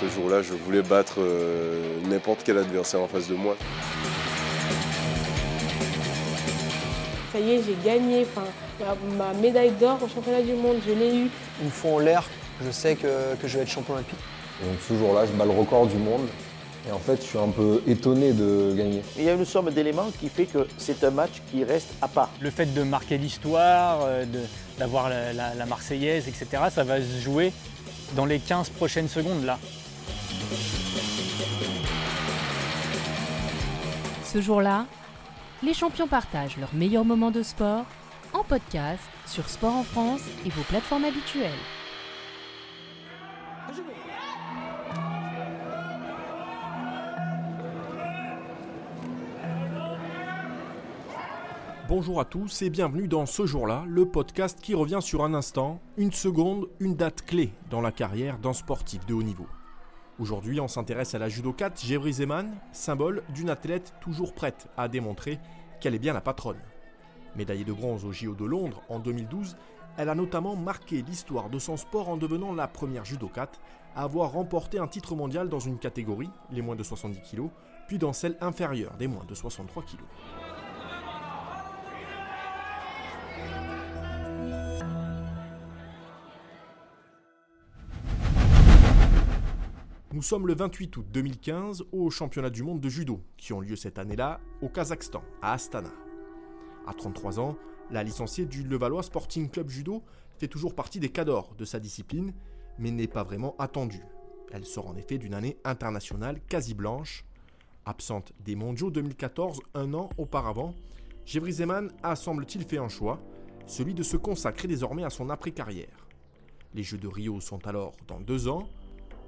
Ce jour-là, je voulais battre euh, n'importe quel adversaire en face de moi. Ça y est, j'ai gagné. Enfin, ma médaille d'or au championnat du monde, je l'ai eu. Une fois en l'air, je sais que, que je vais être champion olympique. Donc ce jour-là, je bats le record du monde. Et en fait, je suis un peu étonné de gagner. Il y a une somme d'éléments qui fait que c'est un match qui reste à part. Le fait de marquer l'histoire, euh, d'avoir la, la, la, Marseillaise, etc., ça va se jouer dans les 15 prochaines secondes là. Ce jour-là, les champions partagent leurs meilleurs moments de sport en podcast sur Sport en France et vos plateformes habituelles. Bonjour à tous et bienvenue dans ce jour-là, le podcast qui revient sur un instant, une seconde, une date clé dans la carrière d'un sportif de haut niveau. Aujourd'hui, on s'intéresse à la judokate Jevry Zeman, symbole d'une athlète toujours prête à démontrer qu'elle est bien la patronne. Médaillée de bronze au JO de Londres en 2012, elle a notamment marqué l'histoire de son sport en devenant la première judokate à avoir remporté un titre mondial dans une catégorie, les moins de 70 kg, puis dans celle inférieure des moins de 63 kg. Nous sommes le 28 août 2015 au championnat du monde de judo qui ont lieu cette année-là au Kazakhstan, à Astana. À 33 ans, la licenciée du Levallois Sporting Club Judo fait toujours partie des cadors de sa discipline, mais n'est pas vraiment attendue. Elle sort en effet d'une année internationale quasi blanche. Absente des mondiaux 2014 un an auparavant, Jevry Zeman a semble-t-il fait un choix, celui de se consacrer désormais à son après-carrière. Les Jeux de Rio sont alors dans deux ans,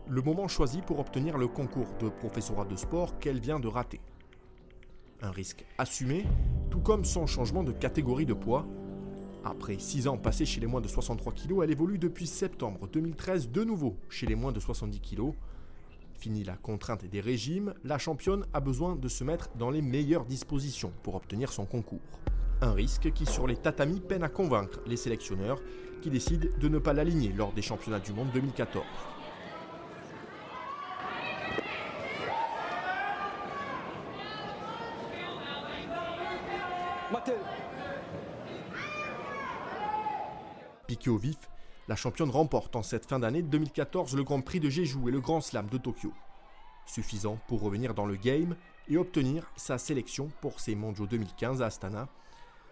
le moment choisi pour obtenir le concours de professorat de sport qu'elle vient de rater. Un risque assumé, tout comme son changement de catégorie de poids. Après 6 ans passés chez les moins de 63 kg, elle évolue depuis septembre 2013 de nouveau chez les moins de 70 kg. Fini la contrainte des régimes, la championne a besoin de se mettre dans les meilleures dispositions pour obtenir son concours. Un risque qui sur les tatamis peine à convaincre les sélectionneurs qui décident de ne pas l'aligner lors des championnats du monde 2014. Piqué au vif, la championne remporte en cette fin d'année 2014 le Grand Prix de Jeju et le Grand Slam de Tokyo. Suffisant pour revenir dans le game et obtenir sa sélection pour ses mondiaux 2015 à Astana,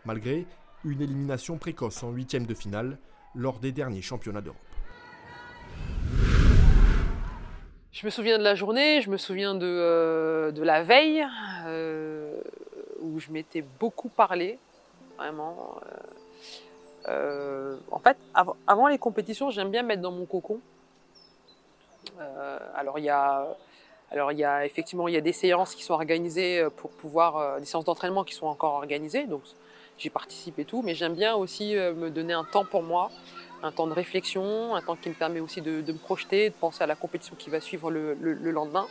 malgré une élimination précoce en huitième de finale lors des derniers championnats d'Europe. Je me souviens de la journée, je me souviens de, euh, de la veille, où je m'étais beaucoup parlé, vraiment. Euh, euh, en fait, av avant les compétitions, j'aime bien mettre dans mon cocon. Euh, alors il y a, alors il y a effectivement il y a des séances qui sont organisées pour pouvoir, des séances d'entraînement qui sont encore organisées, donc j'y participe et tout, mais j'aime bien aussi me donner un temps pour moi, un temps de réflexion, un temps qui me permet aussi de, me projeter, de penser à la compétition qui va suivre le lendemain.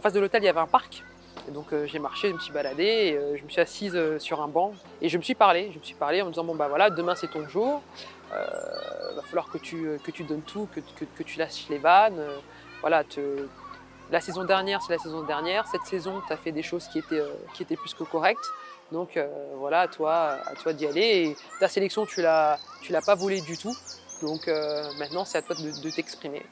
En face de l'hôtel, il y avait un parc. Donc euh, j'ai marché, je me suis baladée, euh, je me suis assise euh, sur un banc et je me suis parlé. Je me suis parlé en me disant bon bah voilà, demain c'est ton jour. Il va falloir que tu donnes tout, que, tu lâches les vannes. voilà, la saison dernière c'est la saison dernière. Cette saison, tu as fait des choses qui étaient plus que correctes. Donc voilà, à toi toi d'y aller. Ta sélection, tu l'as tu l'as pas volée du tout. Donc maintenant, c'est à toi de t'exprimer.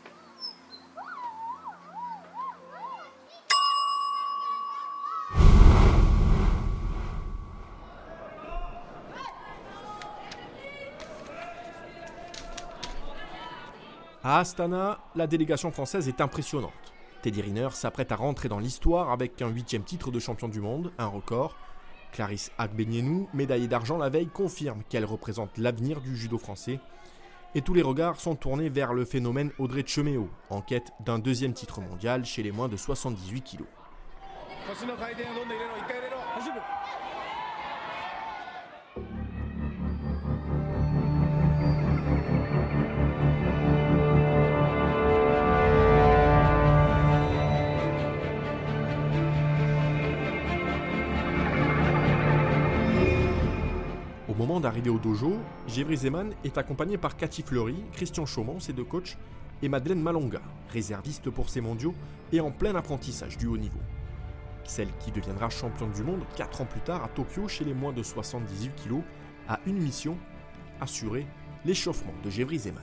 À Astana, la délégation française est impressionnante. Teddy Riner s'apprête à rentrer dans l'histoire avec un huitième titre de champion du monde, un record. Clarisse Agbenienou, médaillée d'argent la veille, confirme qu'elle représente l'avenir du judo français. Et tous les regards sont tournés vers le phénomène Audrey Cheméo, en quête d'un deuxième titre mondial chez les moins de 78 kg. Moment d'arriver au dojo, Gévry Zeman est accompagné par Cathy Fleury, Christian Chaumont, ses deux coachs, et Madeleine Malonga, réserviste pour ces mondiaux et en plein apprentissage du haut niveau. Celle qui deviendra championne du monde 4 ans plus tard à Tokyo chez les moins de 78 kg a une mission assurer l'échauffement de Gévry Zeman.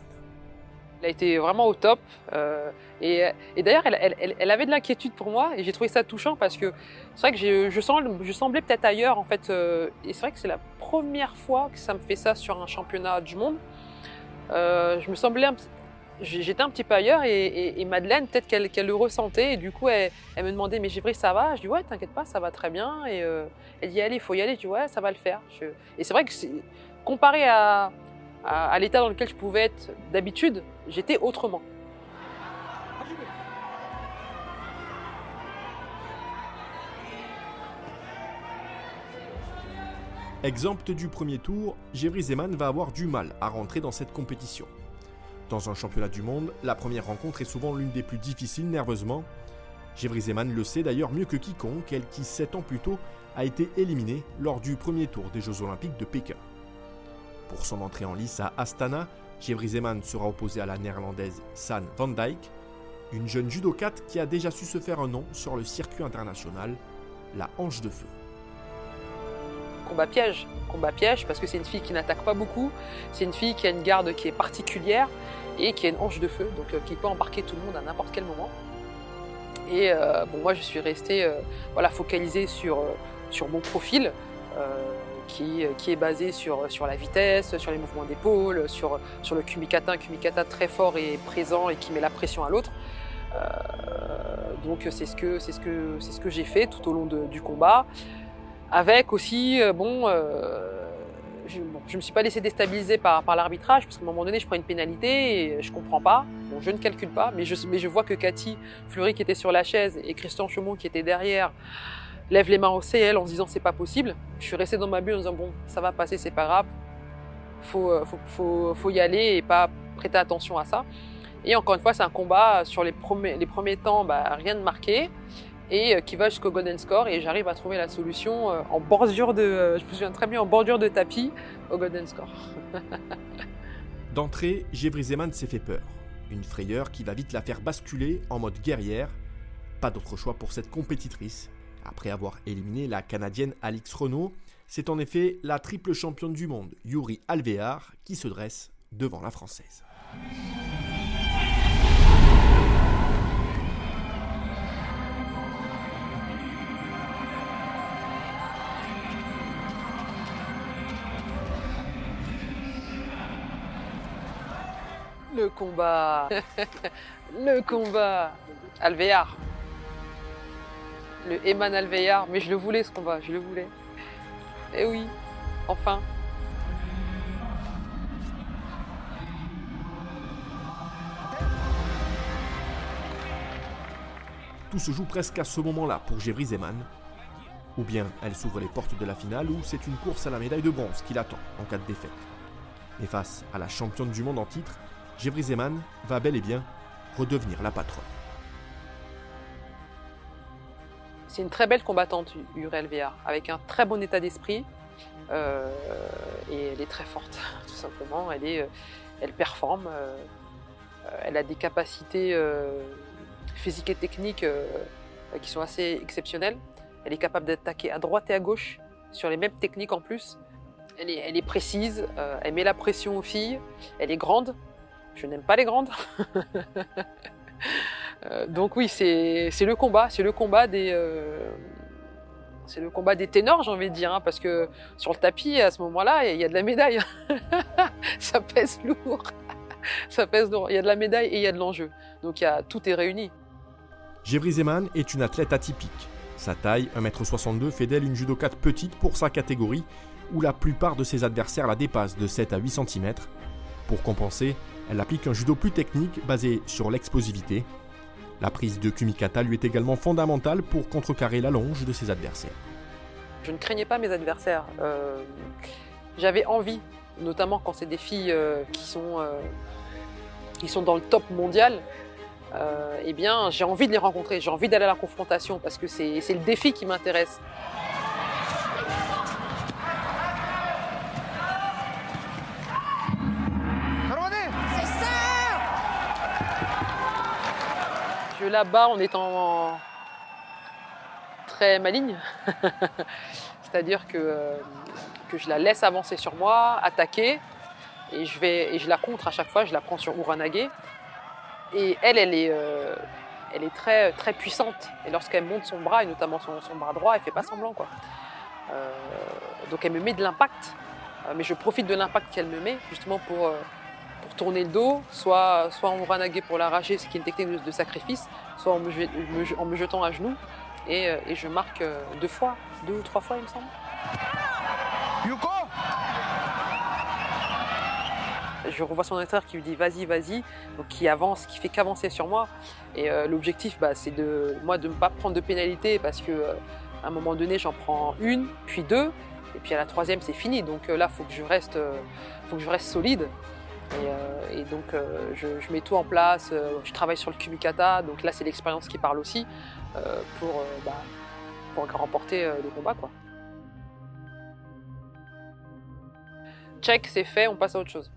Elle a été vraiment au top. euh, et d'ailleurs, elle, avait de l'inquiétude pour moi et j'ai trouvé ça touchant parce que c'est vrai que je, je semblais peut-être ailleurs en fait. euh, et c'est vrai que c'est la première fois que ça me fait ça sur un championnat du monde. Euh, je me semblais J'étais un petit peu ailleurs et, Madeleine, peut-être qu'elle le ressentait et du coup elle, me demandait mais Gévry ça va? Je dis ouais t'inquiète pas ça va très bien et elle dit allez il faut y aller je dis ouais ça va le faire. Et c'est vrai que comparé à, à, l'état dans lequel je pouvais être d'habitude, j'étais autrement. Exempte du premier tour, Gévry Zeman va avoir du mal à rentrer dans cette compétition. Dans un championnat du monde, la première rencontre est souvent l'une des plus difficiles nerveusement. Gévry Zeman le sait d'ailleurs mieux que quiconque, elle qui, sept ans plus tôt, a été éliminée lors du premier tour des Jeux Olympiques de Pékin. Pour son entrée en lice à Astana, Gévry Zeman sera opposée à la néerlandaise San van Dijk, une jeune judokate qui a déjà su se faire un nom sur le circuit international, la hanche de feu. combat piège. Combat piège parce que c'est une fille qui n'attaque pas beaucoup, c'est une fille qui a une garde qui est particulière et qui a une hanche de feu, donc euh, qui peut embarquer tout le monde à n'importe quel moment. Et euh, bon, moi je suis restée euh, focalisée sur mon profil. Euh, qui, est basé sur, sur la vitesse, sur les mouvements d'épaule, sur, sur le kumikata, un kumikata très fort et présent et qui met la pression à l'autre. Euh, donc c'est ce que, c'est ce que, c'est ce que j'ai fait tout au long du combat. Avec aussi, euh, bon, je ne me suis pas laissé déstabiliser par, par l'arbitrage, parce qu'à un moment donné, je prends une pénalité et je comprends pas. Bon, je ne calcule pas, mais je, mais je vois que Cathy Fleury, qui était sur la chaise, et Christian Chaumont, qui était derrière, lèvent les mains au ciel en se disant c'est pas possible. Je suis resté dans ma bulle en disant bon, ça va passer, c'est pas grave. Faut, euh, faut, faut, faut y aller et pas prêter attention à ça. Et encore une fois, c'est un combat sur les premiers, les premiers temps, bah, rien de marqué et euh, qui va jusqu'au golden score et j'arrive à trouver la solution euh, en bordure de, je me souviens très bien, en bordure de tapis au golden score. D'entrée, Gévry s'est fait peur. Une frayeur qui va vite la faire basculer en mode guerrière. Pas d'autre choix pour cette compétitrice. Après avoir éliminé la Canadienne Alix Renault, c'est en effet la triple championne du monde, Yuri Alvear, qui se dresse devant la Française. Le combat, le combat, Alvear. Le Eman Alvear, mais je le voulais ce combat, je le voulais. Eh oui, enfin. Tout se joue presque à ce moment-là pour Gévry Zeman. Ou bien elle s'ouvre les portes de la finale, ou c'est une course à la médaille de bronze qui l'attend en cas de défaite. Mais face à la championne du monde en titre, Gévry Zeman va bel et bien redevenir la patronne. C'est une très belle combattante, Uriel Véard, avec un très bon état d'esprit. euh, et elle est très forte, tout simplement. Elle, est, euh, elle performe. euh, elle a des capacités physiques et techniques qui sont assez exceptionnelles. Elle est capable d'attaquer à droite et à gauche sur les mêmes techniques en plus. Elle est, elle est précise, elle met la pression aux filles. Elle est grande. Je n'aime pas les grandes. Euh, donc oui, c'est le combat, c'est le combat des, euh, c'est le combat des ténors, j'ai envie de dire, hein, parce que sur le tapis à ce moment-là, il y a de la médaille, ça pèse lourd, ça pèse. Il y a de la médaille et il y a de l'enjeu, donc tout est réuni. Gévry Zeman est une athlète atypique. Sa taille, 1m62, fait d'elle une judokate petite pour sa catégorie, où la plupart de ses adversaires la dépassent de 7 à 8 cm. Pour compenser, elle applique un judo plus technique basé sur l'explosivité. La prise de kumikata lui est également fondamentale pour contrecarrer la longe de ses adversaires. Je ne craignais pas mes adversaires. Euh, J'avais envie, notamment quand c'est des filles euh, qui, sont, euh, qui sont dans le top mondial, eh bien, j'ai envie de les rencontrer, j'ai envie d'aller à la confrontation parce que c'est le défi qui m'intéresse. Là-bas en étant très maligne. C'est-à-dire que, euh, que je la laisse avancer sur moi, attaquer, et je, vais, et je la contre à chaque fois, je la prends sur Uranage. Et elle, elle est, euh, est très, très puissante. Et lorsqu'elle monte son bras, et notamment son, bras droit, elle fait pas semblant. Quoi. Euh, donc elle me met de l'impact, mais je profite de l'impact qu'elle me met justement pour, pour tourner le dos, soit, soit en Uranage pour l'arracher, ce qui est une technique de, de sacrifice, soit en me, me- en me jetant à genoux. Et, euh, et je marque euh, deux fois, deux ou trois fois, il me semble. Je revois son entraîneur qui lui dit vas-y, vas-y, donc qui avance, qui fait qu'avancer sur moi. Et euh, l'objectif, bah, c'est de moi de ne pas prendre de pénalité parce que euh, à un moment donné, j'en prends une, puis deux, et puis à la troisième, c'est fini. Donc euh, là, faut que je reste, faut que je reste solide. Et, euh, et donc euh, je, mets tout en place. euh, je travaille sur le kumikata, donc là, c'est l'expérience qui parle aussi pour, bah, remporter le combat, quoi. Check, c'est fait, on passe à autre chose.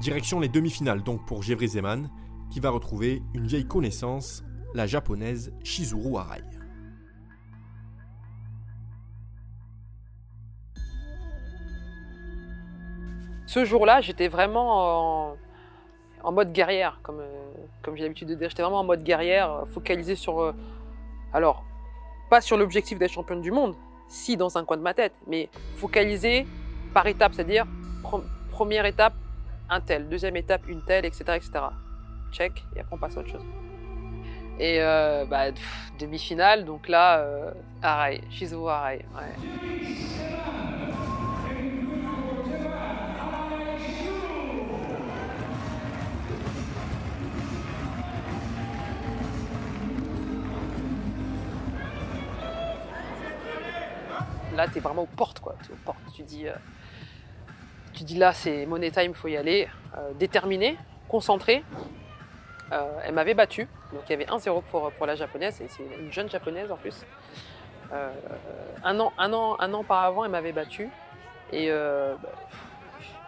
Direction les demi-finales donc pour Jevry Zeman, qui va retrouver une vieille connaissance, la japonaise Shizuru Arai. Ce jour-là, j'étais vraiment en, mode guerrière, comme, euh, comme j'ai l'habitude de dire. J'étais vraiment en mode guerrière, euh, focalisé sur. euh, alors, pas sur l'objectif d'être championne du monde, si dans un coin de ma tête, mais focalisé par étape, c'est-à-dire pre- première étape, un tel, deuxième étape, une telle, etc. etc. Check, et après on passe à autre chose. Et bah, demi-finale, donc là, Arai, Shizuo Arai. Ouais. Là, tu es vraiment aux portes, quoi. Aux portes. Tu dis, euh, tu dis là, c'est money time, faut y aller. Euh, déterminé, concentré. Euh, elle m'avait battu, donc il y avait 1-0 pour, pour la japonaise, c'est une jeune japonaise en plus. Un, an, un, an, un an auparavant, elle m'avait battu. Et bah,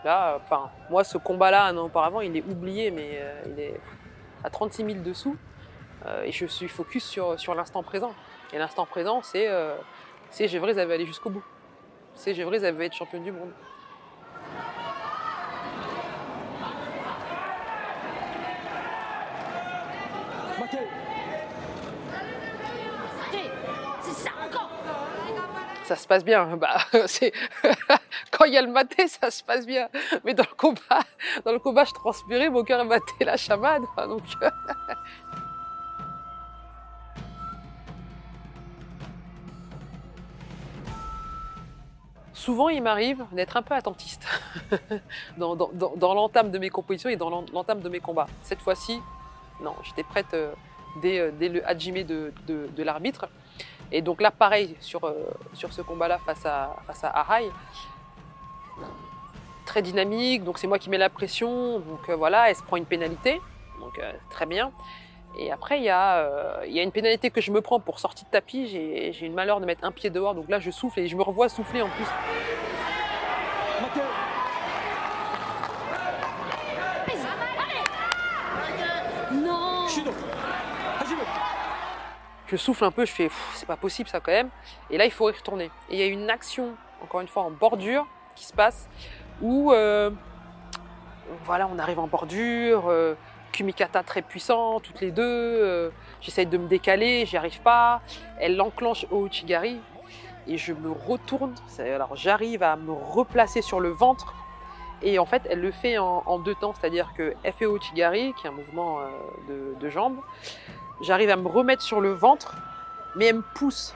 là, enfin, moi, ce combat-là, un an auparavant, il est oublié, mais il est à 36 000 dessous. Et je suis focus sur, sur l'instant présent. Et l'instant présent, c'est c'est Gévry, elle veut aller jusqu'au bout. C'est Gévry, elle veut être championne du monde. Ça se passe bien. Bah, c'est quand il y a le maté, ça se passe bien. Mais dans le combat, dans le combat, je transpirais, mon cœur battait la chamade. Enfin, donc, Souvent, il m'arrive d'être un peu attentiste dans, l'entame de mes compositions et dans l'en- l'entame de mes combats. Cette fois-ci, non, j'étais prête euh, dès, euh, dès le hajime de, de- l'arbitre. Et donc là, pareil, sur, euh, sur ce combat-là face à, face à très dynamique, donc c'est moi qui mets la pression, donc voilà, elle se prend une pénalité, donc très bien. Et après, il y, a, euh, il y a une pénalité que je me prends pour sortie de tapis, j'ai j'ai eu le malheur de mettre un pied dehors, donc là je souffle et je me revois souffler en plus. Je souffle un peu, je fais c'est pas possible ça quand même. Et là, il faut y retourner. Et il y a une action, encore une fois, en bordure qui se passe où euh, voilà, on arrive en bordure, euh, Kumikata très puissant, toutes les deux. euh, J'essaye de me décaler, j'y arrive pas. Elle l'enclenche au Uchigari et je me retourne. Alors j'arrive à me replacer sur le ventre. Et en fait, elle le fait en, deux temps, c'est-à-dire que fait au Uchigari, qui est un mouvement euh, de, de jambes. J'arrive à me remettre sur le ventre, mais elle me pousse.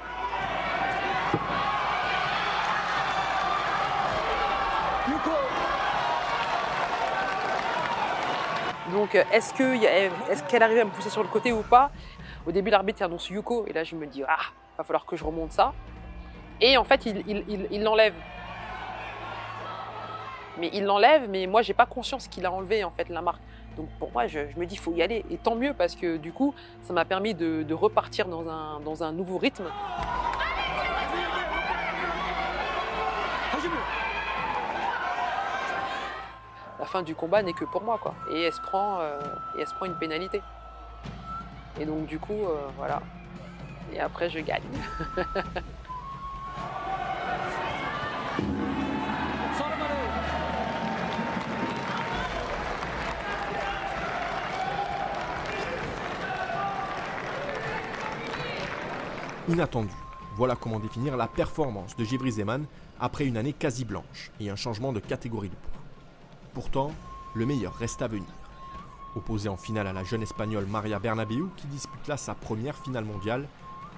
Donc, euh, est-ce qu'elle arrive à me pousser sur le côté ou pas? Au début, l'arbitre annonce Yuko, et là, je me dis, ah, va falloir que je remonte ça. Et en fait, il l'enlève. Mais il l'enlève, mais moi, j'ai pas conscience qu'il a enlevé, en fait, la marque. Donc, pour moi, je, me dis, il faut y aller. Et tant mieux, parce que du coup, ça m'a permis de, repartir dans un nouveau rythme. Fin du combat n'est que pour moi, quoi. Et elle se prend, euh, et elle se prend une pénalité. Et donc du coup, euh, voilà. Et après, je gagne. Inattendu. Voilà comment définir la performance de Givry Zeman après une année quasi blanche et un changement de catégorie de poids. Pourtant, le meilleur reste à venir. Opposé en finale à la jeune espagnole Maria Bernabeu qui dispute là sa première finale mondiale,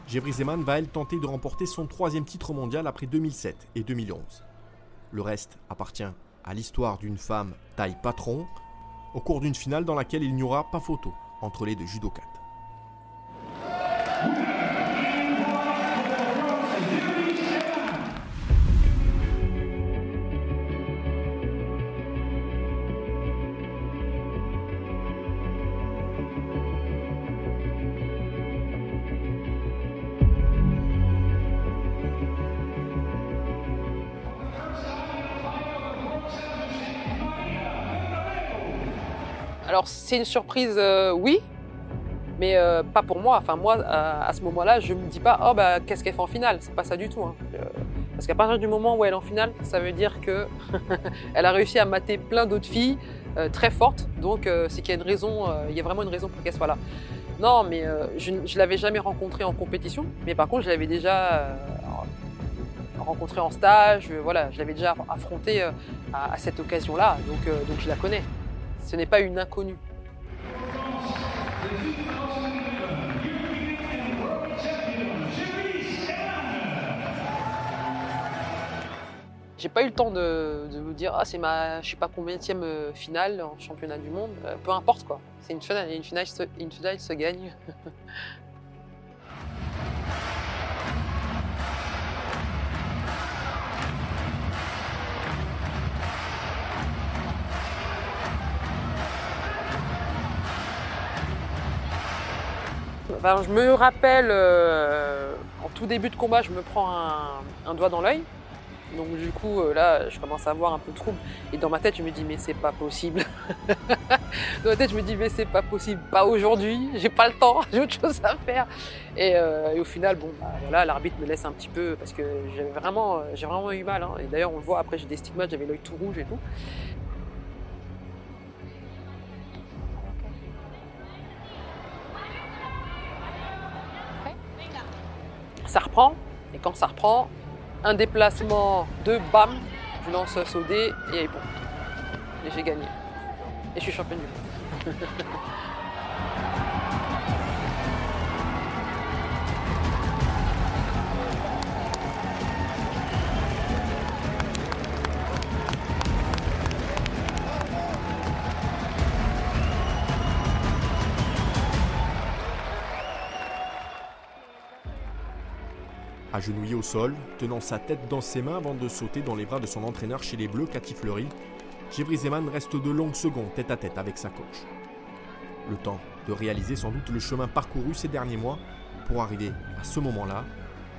Givry Zeman va elle tenter de remporter son troisième titre mondial après 2007 et 2011. Le reste appartient à l'histoire d'une femme taille patron au cours d'une finale dans laquelle il n'y aura pas photo entre les deux judokates. Alors c'est une surprise, euh, oui, mais euh, pas pour moi. Enfin moi, à, ce moment-là, je me dis pas, oh bah qu'est-ce qu'elle fait en finale? C'est pas ça du tout. hein. Euh, parce qu'à partir du moment où elle est en finale, ça veut dire que elle a réussi à mater plein d'autres filles très fortes. Donc c'est qu'il y a une raison, il y a vraiment une raison pour qu'elle soit là. Non, mais je ne l'avais jamais rencontrée en compétition, mais par contre je l'avais déjà rencontrée en stage. voilà, je l'avais déjà affrontée à, cette occasion-là, donc je la connais. Ce n'est pas une inconnue. J'ai pas eu le temps de, de vous dire ah c'est ma je sais pas combien euh, finale en championnat du monde. Euh, peu importe quoi. C'est une finale, et une finale, une finale se gagne. Enfin, je me rappelle, euh, en tout début de combat, je me prends un, doigt dans l'œil. Donc du coup, euh, là, je commence à avoir un peu de trouble. Et dans ma tête, je me dis, mais c'est pas possible. dans ma tête, je me dis, mais c'est pas possible. Pas aujourd'hui, j'ai pas le temps, j'ai autre chose à faire. Et, euh, et au final, bon, bah, voilà, l'arbitre me laisse un petit peu parce que j'avais vraiment, j'ai vraiment eu mal. hein. Et d'ailleurs, on le voit, après, j'ai des stigmates, j'avais l'œil tout rouge et tout. Ça reprend, et quand ça reprend, un déplacement de bam, je lance au dé et bon. Et j'ai gagné. Et je suis championne du monde. Agenouillé au sol, tenant sa tête dans ses mains avant de sauter dans les bras de son entraîneur chez les Bleus, Cathy Fleury, Givry Zeman reste de longues secondes tête à tête avec sa coach. Le temps de réaliser sans doute le chemin parcouru ces derniers mois pour arriver à ce moment-là,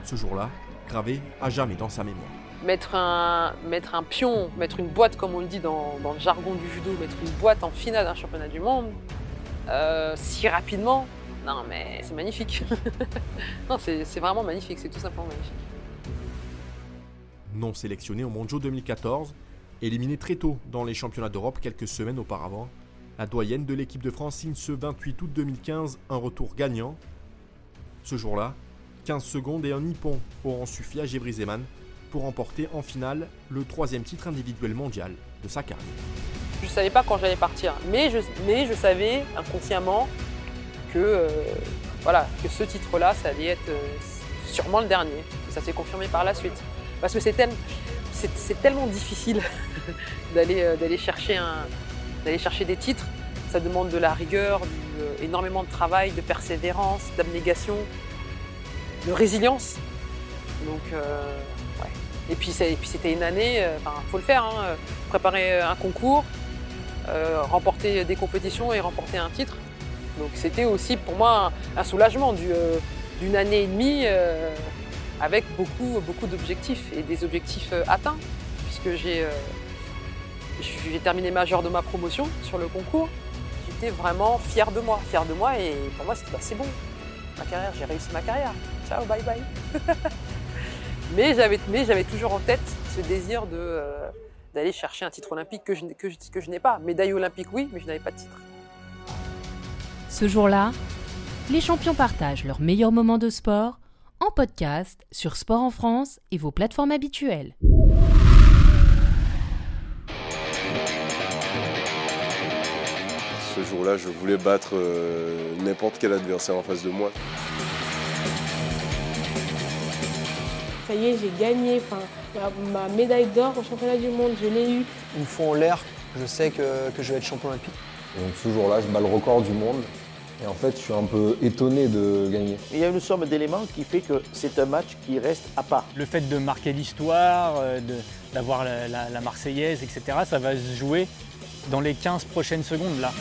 ce jour-là, gravé à jamais dans sa mémoire. Mettre un, pion, mettre une boîte, comme on le dit dans le jargon du judo, mettre une boîte en finale d'un championnat du monde, euh, si rapidement, non mais c'est magnifique. non, c'est vraiment magnifique, c'est tout simplement magnifique. Non sélectionné au Mondiaux 2014, éliminé très tôt dans les championnats d'Europe quelques semaines auparavant, la doyenne de l'équipe de France signe ce 28 août 2015 un retour gagnant. Ce jour-là, 15 secondes et un nippon auront suffi à Gébry Zeman pour remporter en finale le troisième titre individuel mondial de sa carrière. Je ne savais pas quand j'allais partir, mais je, mais je savais inconsciemment que, euh, voilà, que ce titre-là, ça allait être euh, sûrement le dernier. Et ça s'est confirmé par la suite. Parce que c'est tel- c'est- c'est tellement difficile d'aller euh, d'aller chercher, un- chercher des titres. Ça demande de la rigueur, énormément de travail, de persévérance, d'abnégation, de résilience. Donc, ouais. Et puis, c'était une année, il faut le faire, hein, préparer un concours, euh, remporter des compétitions et remporter un titre. Donc c'était aussi pour moi un, soulagement euh, d'une année et demie euh, avec beaucoup, beaucoup d'objectifs et des objectifs atteints, puisque j'ai, terminé majeur de ma promotion sur le concours. J'étais vraiment fière de moi, fière de moi et pour moi c'était c'est bon. Ma carrière, j'ai réussi ma carrière. Ciao, bye bye. mais j'avais toujours en tête ce désir de d'aller chercher un titre olympique que je, que je, que je n'ai pas. Médaille olympique oui, mais je n'avais pas de titre. Ce jour-là, les champions partagent leurs meilleurs moments de sport en podcast sur Sport en France et vos plateformes habituelles. Ce jour-là, je voulais battre euh, n'importe quel adversaire en face de moi. Ça y est, j'ai gagné. Enfin, ma, médaille d'or au championnat du monde, je l'ai eu. Une fois en l'air, je sais que, que je vais être champion olympique. Et donc ce jour-là, je bats le record du monde. Et en fait, je suis un peu étonné de gagner. Il y a une somme d'éléments qui fait que c'est un match qui reste à part. Le fait de marquer l'histoire, euh, d'avoir la, la- la Marseillaise, etc., ça va se jouer dans les 15 prochaines secondes là.